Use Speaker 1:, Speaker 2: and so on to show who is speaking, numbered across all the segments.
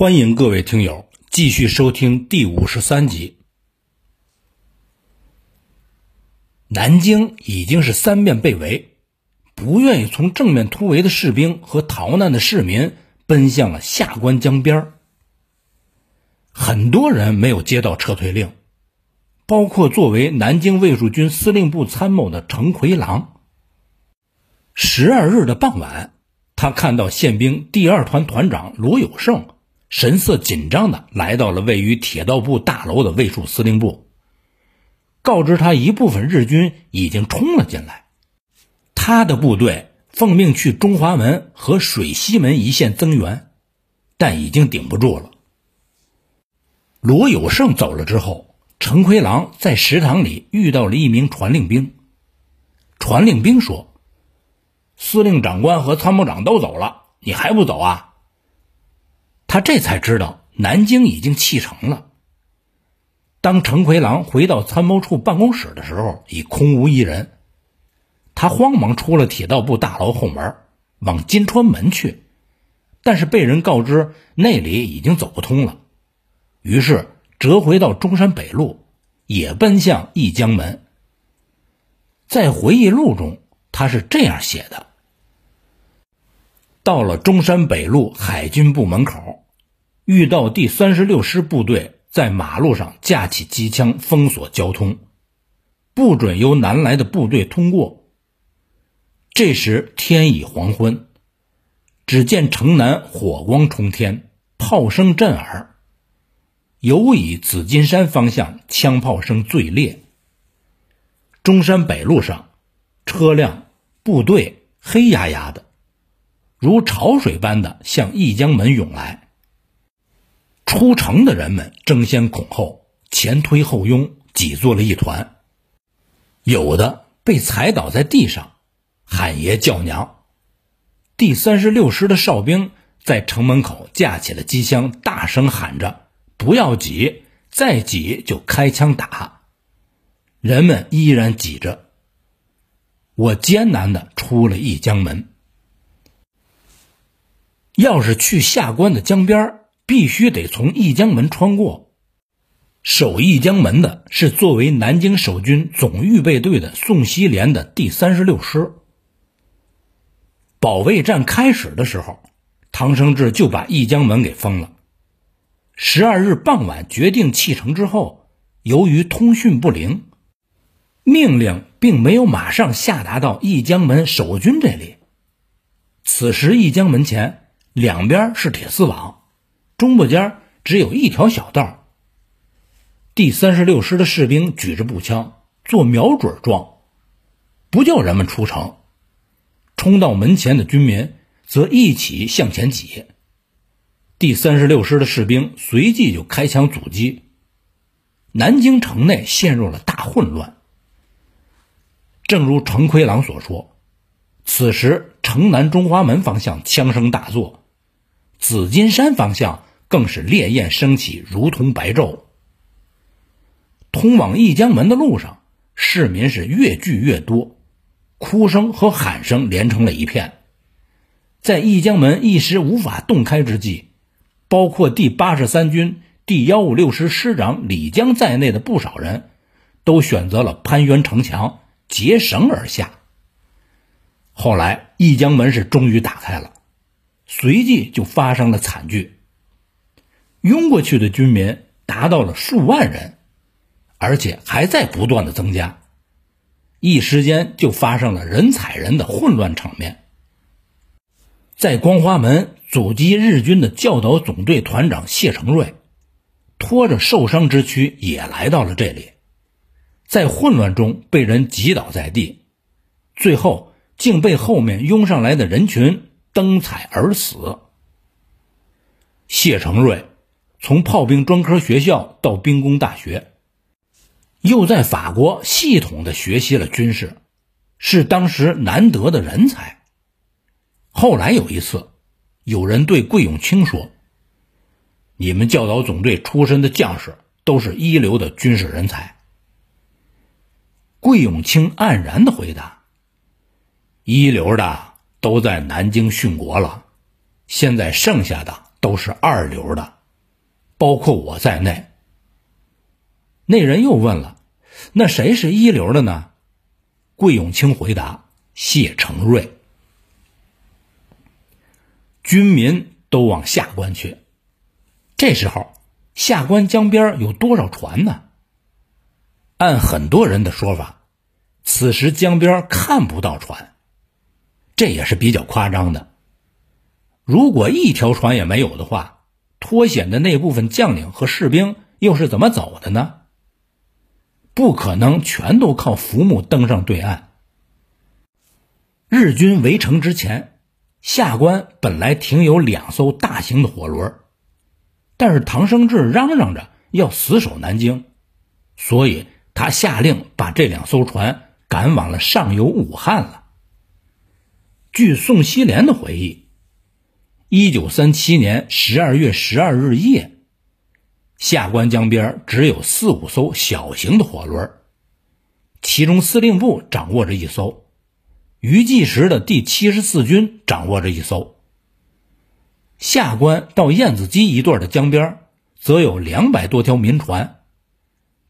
Speaker 1: 欢迎各位听友继续收听第五十三集。南京已经是三面被围，不愿意从正面突围的士兵和逃难的市民奔向了下关江边很多人没有接到撤退令，包括作为南京卫戍军司令部参谋的程奎郎。十二日的傍晚，他看到宪兵第二团团长罗有胜神色紧张的来到了位于铁道部大楼的卫戍司令部。告知他，一部分日军已经冲了进来，他的部队奉命去中华门和水西门一线增援，但已经顶不住了。罗有胜走了之后，陈奎郎在食堂里遇到了一名传令兵。传令兵说：“司令长官和参谋长都走了，你还不走啊？”他这才知道南京已经弃城了。当程奎郎回到参谋处办公室的时候，已空无一人。他慌忙出了铁道部大楼后门，往金川门去，但是被人告知那里已经走不通了，于是折回到中山北路，也奔向义江门。在回忆录中，他是这样写的：到了中山北路海军部门口，遇到第三十六师部队。在马路上架起机枪封锁交通，不准由南来的部队通过。这时天已黄昏，只见城南火光冲天，炮声震耳，尤以紫金山方向枪炮声最烈。中山北路上，车辆、部队黑压压的，如潮水般的向义江门涌来。出城的人们争先恐后，前推后拥，挤作了一团。有的被踩倒在地上，喊爷叫娘。第三十六师的哨兵在城门口架起了机枪，大声喊着：“不要挤，再挤就开枪打。”人们依然挤着。我艰难的出了一江门。要是去下关的江边儿。必须得从义江门穿过。守义江门的是作为南京守军总预备队的宋希濂的第三十六师。保卫战开始的时候，唐生智就把义江门给封了。十二日傍晚决定弃城之后，由于通讯不灵，命令并没有马上下达到义江门守军这里。此时义江门前两边是铁丝网。中部间只有一条小道。第三十六师的士兵举着步枪做瞄准状，不叫人们出城。冲到门前的军民则一起向前挤。第三十六师的士兵随即就开枪阻击。南京城内陷入了大混乱。正如程奎郎所说，此时城南中华门方向枪声大作，紫金山方向。更是烈焰升起，如同白昼。通往义江门的路上，市民是越聚越多，哭声和喊声连成了一片。在义江门一时无法洞开之际，包括第八十三军第幺五六师师长李江在内的不少人，都选择了攀援城墙，结绳而下。后来，义江门是终于打开了，随即就发生了惨剧。拥过去的军民达到了数万人，而且还在不断的增加，一时间就发生了人踩人的混乱场面。在光华门阻击日军的教导总队团长谢承瑞，拖着受伤之躯也来到了这里，在混乱中被人击倒在地，最后竟被后面拥上来的人群蹬踩而死。谢承瑞。从炮兵专科学校到兵工大学，又在法国系统的学习了军事，是当时难得的人才。后来有一次，有人对桂永清说：“你们教导总队出身的将士都是一流的军事人才。”桂永清黯然的回答：“一流的都在南京殉国了，现在剩下的。”都是二流的，包括我在内。那人又问了：“那谁是一流的呢？”桂永清回答：“谢承瑞。”军民都往下关去。这时候，下关江边有多少船呢？按很多人的说法，此时江边看不到船，这也是比较夸张的。如果一条船也没有的话，脱险的那部分将领和士兵又是怎么走的呢？不可能全都靠浮木登上对岸。日军围城之前。下关本来停有两艘大型的火轮，但是唐生智嚷嚷着要死守南京，所以他下令把这两艘船赶往了上游武汉了。据宋希濂的回忆，一九三七年十二月十二日夜，下关江边只有四五艘小型的火轮，其中司令部掌握着一艘。余继时的第七十四军掌握着一艘，下关到燕子矶一段的江边，则有两百多条民船，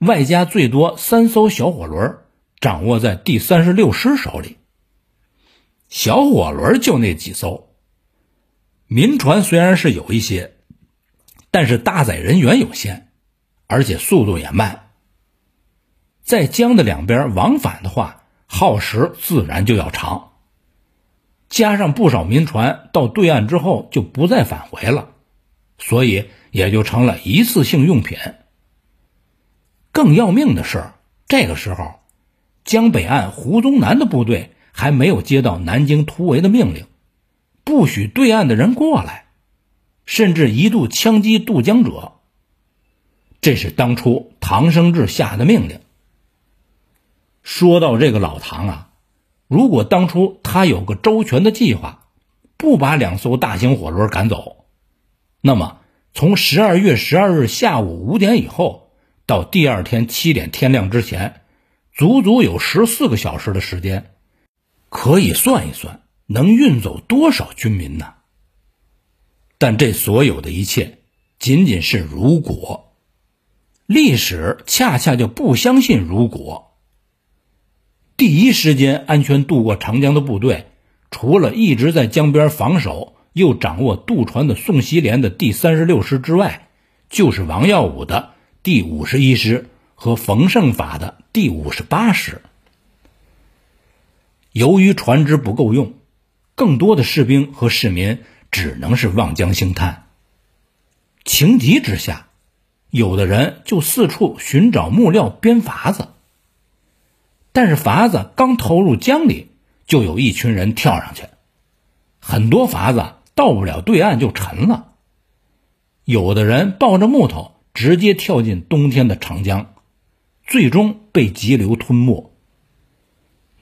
Speaker 1: 外加最多三艘小火轮，掌握在第三十六师手里。小火轮就那几艘，民船虽然是有一些，但是搭载人员有限，而且速度也慢，在江的两边往返的话。耗时自然就要长，加上不少民船到对岸之后就不再返回了，所以也就成了一次性用品。更要命的是，这个时候江北岸胡宗南的部队还没有接到南京突围的命令，不许对岸的人过来，甚至一度枪击渡江者。这是当初唐生智下的命令。说到这个老唐啊，如果当初他有个周全的计划，不把两艘大型火轮赶走，那么从十二月十二日下午五点以后到第二天七点天亮之前，足足有十四个小时的时间，可以算一算能运走多少军民呢？但这所有的一切仅仅是如果，历史恰恰就不相信如果。第一时间安全渡过长江的部队，除了一直在江边防守又掌握渡船的宋希濂的第三十六师之外，就是王耀武的第五十一师和冯胜法的第五十八师。由于船只不够用，更多的士兵和市民只能是望江兴叹。情急之下，有的人就四处寻找木料编筏子。但是筏子刚投入江里，就有一群人跳上去，很多筏子到不了对岸就沉了。有的人抱着木头直接跳进冬天的长江，最终被急流吞没；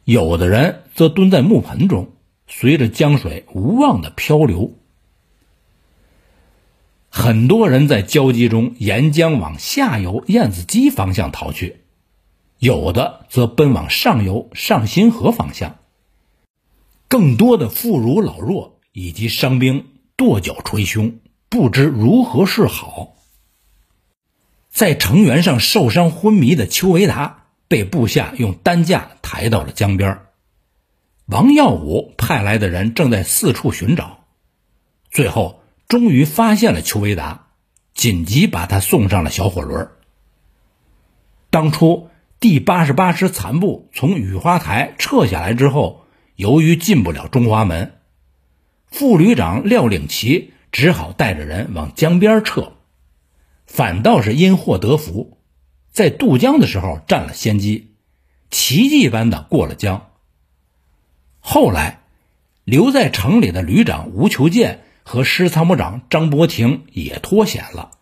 Speaker 1: 有的人则蹲在木盆中，随着江水无望的漂流。很多人在焦急中沿江往下游燕子矶方向逃去。有的则奔往上游上新河方向，更多的妇孺老弱以及伤兵跺脚捶胸，不知如何是好。在城垣上受伤昏迷的邱维达被部下用担架抬到了江边，王耀武派来的人正在四处寻找，最后终于发现了邱维达，紧急把他送上了小火轮。当初。第八十八师残部从雨花台撤下来之后，由于进不了中华门，副旅长廖领奇只好带着人往江边撤，反倒是因祸得福，在渡江的时候占了先机，奇迹般的过了江。后来，留在城里的旅长吴求建和师参谋长张伯廷也脱险了，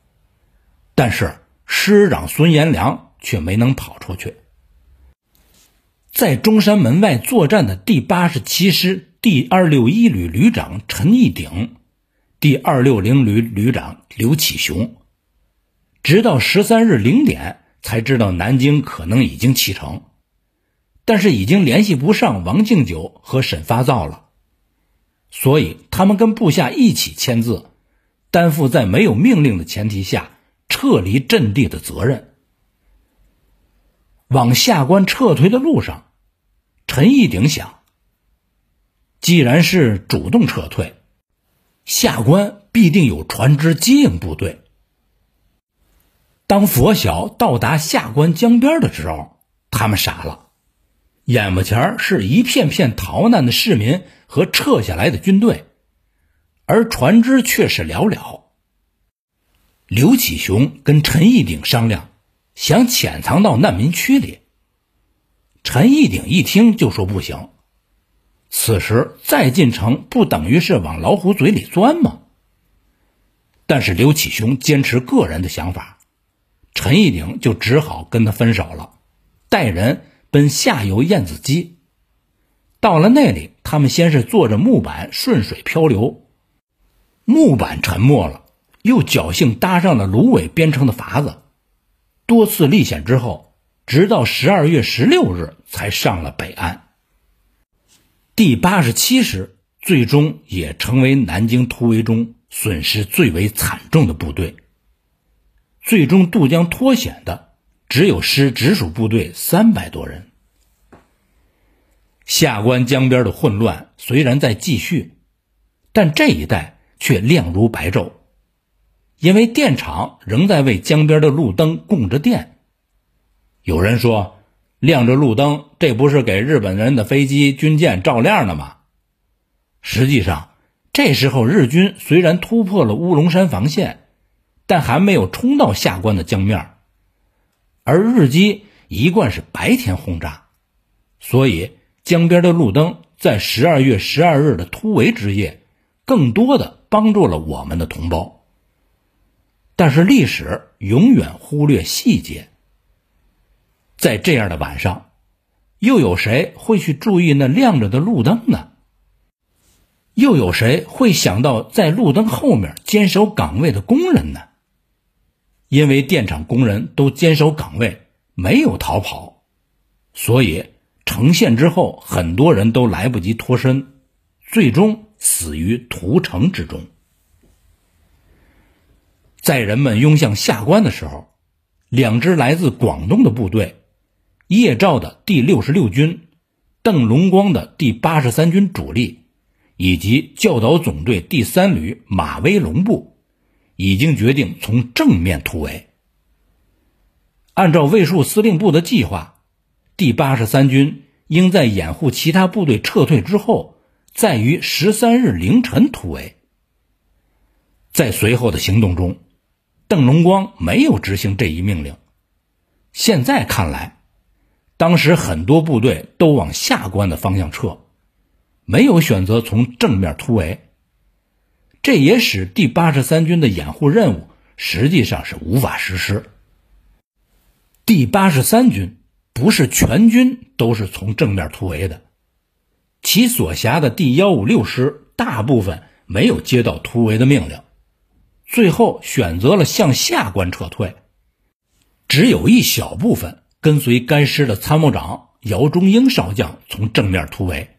Speaker 1: 但是师长孙延良。却没能跑出去。在中山门外作战的第八十七师第二六一旅旅长陈义鼎、第二六零旅旅长刘启雄，直到十三日零点才知道南京可能已经启程，但是已经联系不上王敬久和沈发造了，所以他们跟部下一起签字，担负在没有命令的前提下撤离阵地的责任。往下关撤退的路上，陈义鼎想：既然是主动撤退，下关必定有船只接应部队。当拂晓到达下关江边的时候，他们傻了，眼巴前是一片片逃难的市民和撤下来的军队，而船只却是寥寥。刘启雄跟陈义鼎商量，想潜藏到难民区里。陈义鼎一听就说不行，此时再进城，不等于是往老虎嘴里钻吗？但是刘启雄坚持个人的想法。陈义鼎就只好跟他分手了，带人奔下游燕子矶。到了那里，他们先是坐着木板顺水漂流，木板沉没了，又侥幸搭上了芦苇编成的筏子。多次历险之后，直到十二月十六日才上了北岸。第八十七师最终也成为南京突围中损失最为惨重的部队。最终渡江脱险的只有师直属部队三百多人。下关江边的混乱虽然在继续，但这一带却亮如白昼，因为电厂仍在为江边的路灯供着电。有人说，亮着路灯，这不是给日本人的飞机、军舰照亮了吗？实际上，这时候日军虽然突破了乌龙山防线。但还没有冲到下关的江面，而日机一贯是白天轰炸，所以江边的路灯在十二月十二日的突围之夜，更多的帮助了我们的同胞。但是历史永远忽略细节，在这样的晚上，又有谁会去注意那亮着的路灯呢？又有谁会想到在路灯后面坚守岗位的工人呢？因为电厂工人都坚守岗位，没有逃跑，所以城陷之后，很多人都来不及脱身，最终死于屠城之中。在人们拥向下关的时候，两支来自广东的部队——叶兆的第六十六军、邓龙光的第八十三军主力，以及教导总队第三旅马威龙部。已经决定从正面突围。按照卫戍司令部的计划，第八十三军应在掩护其他部队撤退之后，在于十三日凌晨突围。在随后的行动中，邓龙光没有执行这一命令。现在看来，当时很多部队都往下关的方向撤，没有选择从正面突围。这也使第八十三军的掩护任务实际上是无法实施。第八十三军不是全军都是从正面突围的，其所辖的第幺五六师大部分没有接到突围的命令，最后选择了向下关撤退，只有一小部分跟随该师的参谋长姚中英少将从正面突围，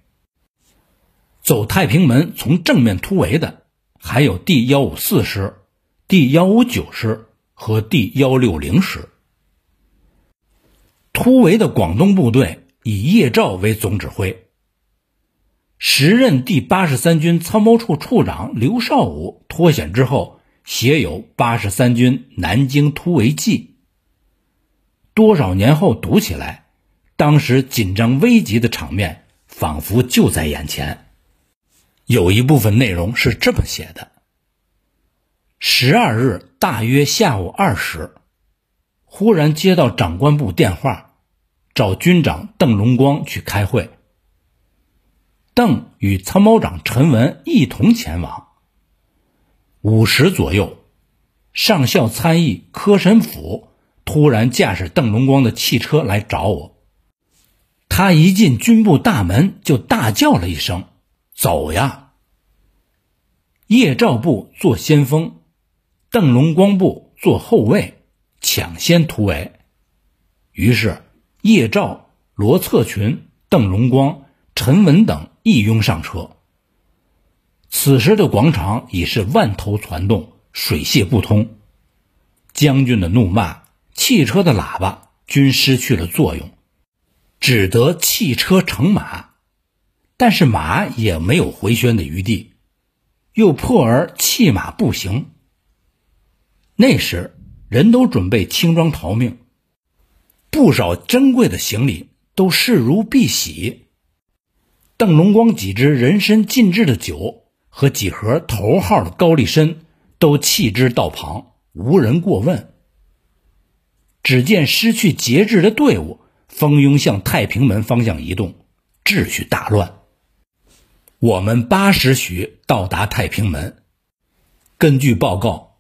Speaker 1: 走太平门从正面突围的。还有第幺五四师、第幺五九师和第幺六零师。突围的广东部队以叶兆为总指挥。时任第八十三军参谋处处长刘少武脱险之后，写有《八十三军南京突围记》。多少年后读起来，当时紧张危急的场面仿佛就在眼前。有一部分内容是这么写的：十二日大约下午二时，忽然接到长官部电话，找军长邓龙光去开会。邓与参谋长陈文一同前往。五时左右，上校参议柯神甫突然驾驶邓龙光的汽车来找我。他一进军部大门，就大叫了一声。走呀！叶兆部做先锋，邓龙光部做后卫，抢先突围。于是，叶兆、罗策群、邓龙光、陈文等一拥上车。此时的广场已是万头攒动，水泄不通。将军的怒骂，汽车的喇叭均失去了作用，只得弃车乘马。但是马也没有回旋的余地，又破而弃马步行。那时人都准备轻装逃命，不少珍贵的行李都视如敝屣。邓龙光几支人参浸制的酒和几盒头号的高丽参都弃之道旁，无人过问。只见失去节制的队伍蜂拥向太平门方向移动，秩序大乱。我们八时许到达太平门，根据报告，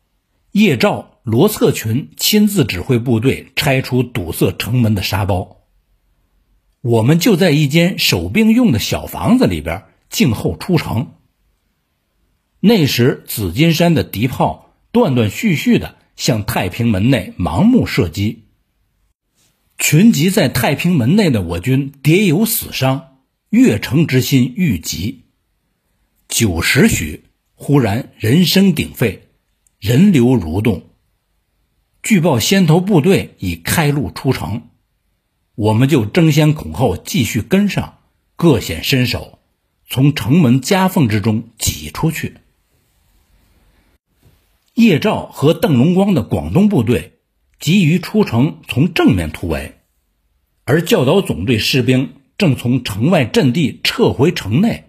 Speaker 1: 叶兆、罗策群亲自指挥部队拆除堵塞城门的沙包。我们就在一间守兵用的小房子里边静候出城。那时，紫金山的敌炮断断续续的向太平门内盲目射击，群集在太平门内的我军迭有死伤，越城之心愈急。九时许，忽然人声鼎沸，人流蠕动。据报，先头部队已开路出城。我们就争先恐后继续跟上，各显身手，从城门夹缝之中挤出去。叶兆和邓龙光的广东部队急于出城，从正面突围，而教导总队士兵正从城外阵地撤回城内，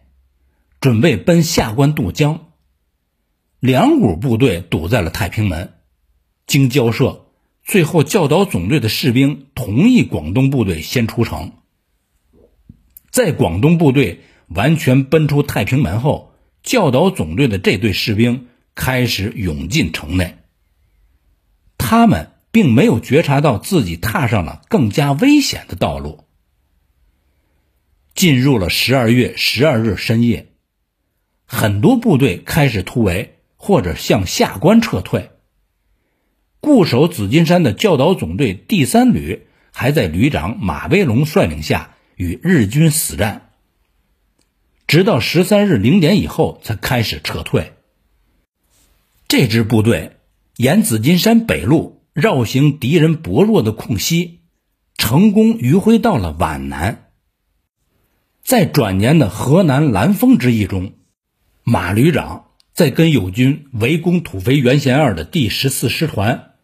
Speaker 1: 准备奔下关渡江。两股部队堵在了太平门，经交涉。最后，教导总队的士兵同意广东部队先出城。在广东部队完全奔出太平门后，教导总队的这队士兵开始涌进城内。他们并没有觉察到自己踏上了更加危险的道路。进入了十二月十二日深夜，很多部队开始突围或者向下关撤退。固守紫金山的教导总队第三旅还在旅长马威龙率领下与日军死战，直到十三日零点以后才开始撤退。这支部队沿紫金山北路绕行敌人薄弱的空隙，成功迂回到了皖南。在转年的河南兰丰之役中，马旅长在跟友军围攻土肥原贤二的第十四师团。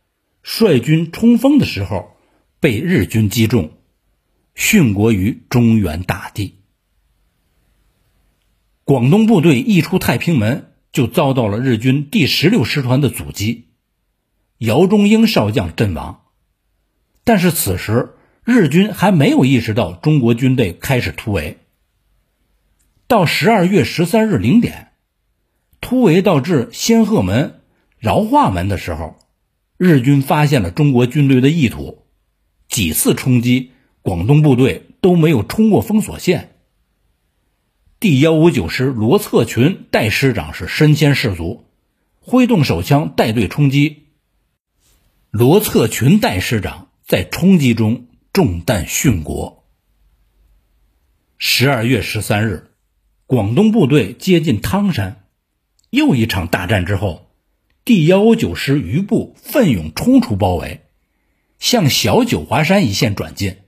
Speaker 1: 率军冲锋的时候，被日军击中，殉国于中原大地。广东部队一出太平门，就遭到了日军第十六师团的阻击，姚中英少将阵亡。但是此时日军还没有意识到中国军队开始突围。到十二月十三日零点，突围到至仙鹤门、饶化门的时候。日军发现了中国军队的意图，几次冲击，广东部队都没有冲过封锁线。第幺五九师罗策群代师长是身先士卒，挥动手枪带队冲击。罗策群代师长在冲击中中弹殉国。十二月十三日，广东部队接近汤山，又一场大战之后。第幺五九师余部奋勇冲出包围，向小九华山一线转进。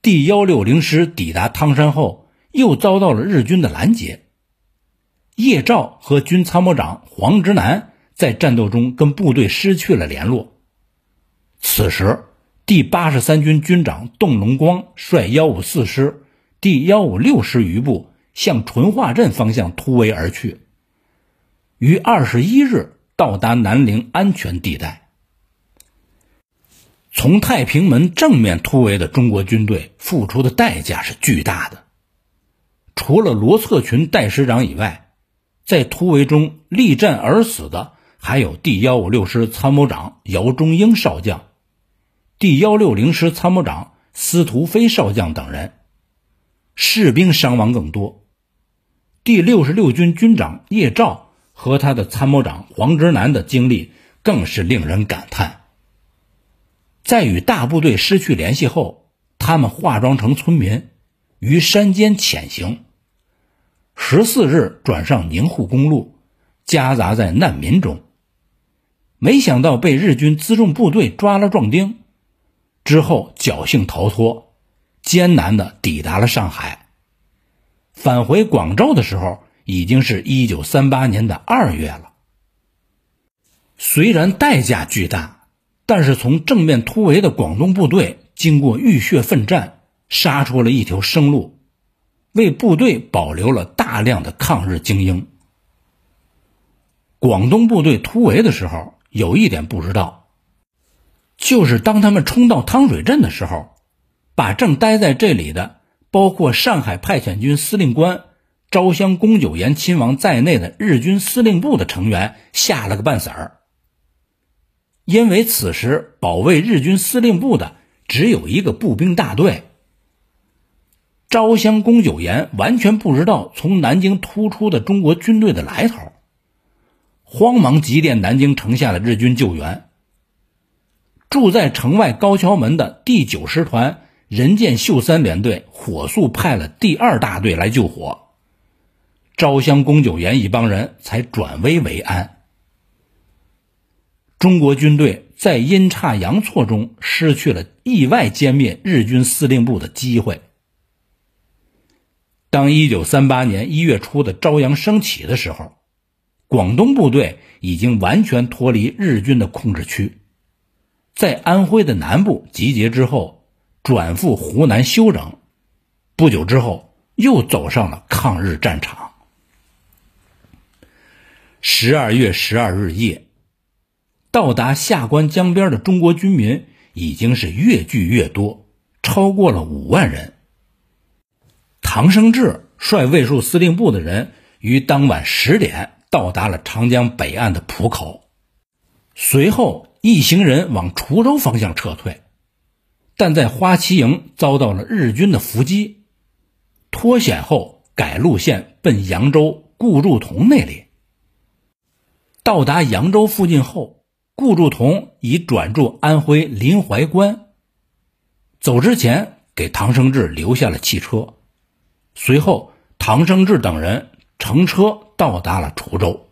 Speaker 1: 第幺六零师抵达汤山后，又遭到了日军的拦截。叶兆和军参谋长黄直南在战斗中跟部队失去了联络。此时，第八十三军军长邓龙光率幺五四师、第幺五六师余部向淳化镇方向突围而去。于二十一日到达南陵安全地带。从太平门正面突围的中国军队付出的代价是巨大的。除了罗策群代师长以外，在突围中力战而死的还有第幺五六师参谋长姚中英少将、第幺六零师参谋长司徒飞少将等人，士兵伤亡更多。第六十六军军长叶兆。和他的参谋长黄直南的经历更是令人感叹。在与大部队失去联系后，他们化妆成村民，于山间潜行。十四日转上宁沪公路，夹杂在难民中，没想到被日军辎重部队抓了壮丁，之后侥幸逃脱，艰难的抵达了上海。返回广州的时候，已经是一九三八年的二月了。虽然代价巨大，但是从正面突围的广东部队经过浴血奋战，杀出了一条生路，为部队保留了大量的抗日精英。广东部队突围的时候，有一点不知道，就是当他们冲到汤水镇的时候，把正待在这里的包括上海派遣军司令官昭襄公九岩亲王在内的日军司令部的成员吓了个半死儿。因为此时保卫日军司令部的只有一个步兵大队，昭襄公九岩完全不知道从南京突出的中国军队的来头。慌忙急电南京城下的日军救援。住在城外高桥门的第九师团人见秀三联队火速派了第二大队来救火，昭襄公九岩一帮人才转危为安。中国军队在阴差阳错中失去了意外歼灭日军司令部的机会。当一九三八年一月初的朝阳升起的时候。广东部队已经完全脱离日军的控制区，在安徽的南部集结之后，转赴湖南休整。不久之后，又走上了抗日战场。十二月十二日夜，到达下关江边的中国军民已经是越聚越多，超过了五万人。唐生智率卫戍司令部的人于当晚十点。到达了长江北岸的浦口，随后一行人往滁州方向撤退，但在花旗营遭到了日军的伏击，脱险后改路线奔扬州顾祝同那里。到达扬州附近后，顾祝同已转驻安徽临淮关，走之前给唐生智留下了汽车，随后唐生智等人乘车。到达了滁州，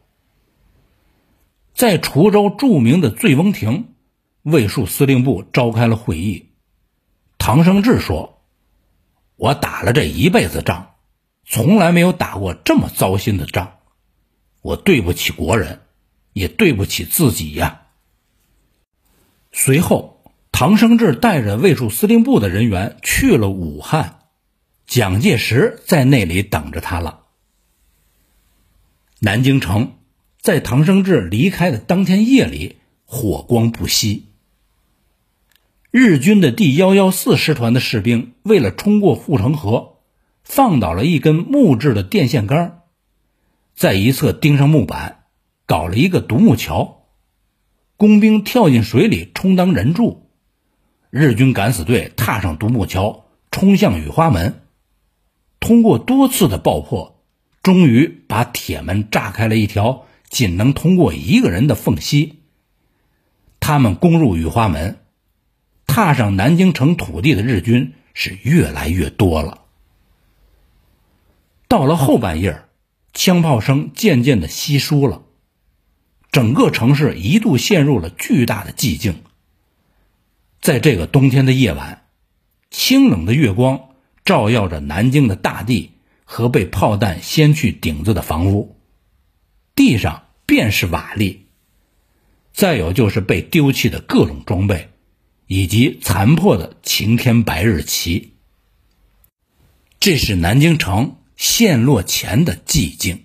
Speaker 1: 在滁州著名的醉翁亭，卫戍司令部召开了会议。唐生智说：“我打了这一辈子仗，从来没有打过这么糟心的仗，我对不起国人，也对不起自己呀。”随后，唐生智带着卫戍司令部的人员去了武汉，蒋介石在那里等着他了。南京城在唐生智离开的当天夜里火光不息。日军的第幺幺四师团的士兵为了冲过护城河，放倒了一根木质的电线杆，在一侧钉上木板，搞了一个独木桥。工兵跳进水里充当人柱，日军敢死队踏上独木桥，冲向雨花门。通过多次的爆破。终于把铁门炸开了一条仅能通过一个人的缝隙。他们攻入雨花门，踏上南京城土地的日军是越来越多了。到了后半夜，枪炮声渐渐的稀疏了，整个城市一度陷入了巨大的寂静。在这个冬天的夜晚，清冷的月光照耀着南京的大地。和被炮弹掀去顶子的房屋，地上便是瓦砾，再有就是被丢弃的各种装备，以及残破的晴天白日旗。这是南京城陷落前的寂静。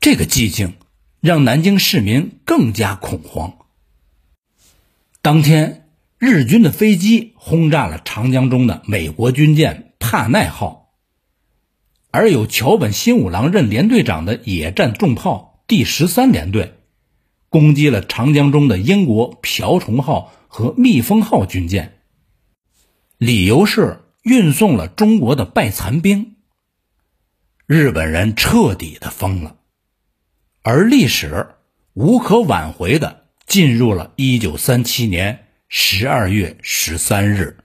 Speaker 1: 这个寂静让南京市民更加恐慌。当天，日军的飞机轰炸了长江中的美国军舰帕奈号。而有桥本新五郎任连队长的野战重炮第十三联队，攻击了长江中的英国瓢虫号和蜜蜂号军舰，理由是运送了中国的败残兵。日本人彻底的疯了，而历史无可挽回的进入了一九三七年十二月十三日。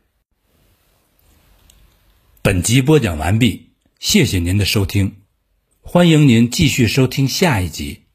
Speaker 1: 本集播讲完毕。谢谢您的收听，欢迎您继续收听下一集。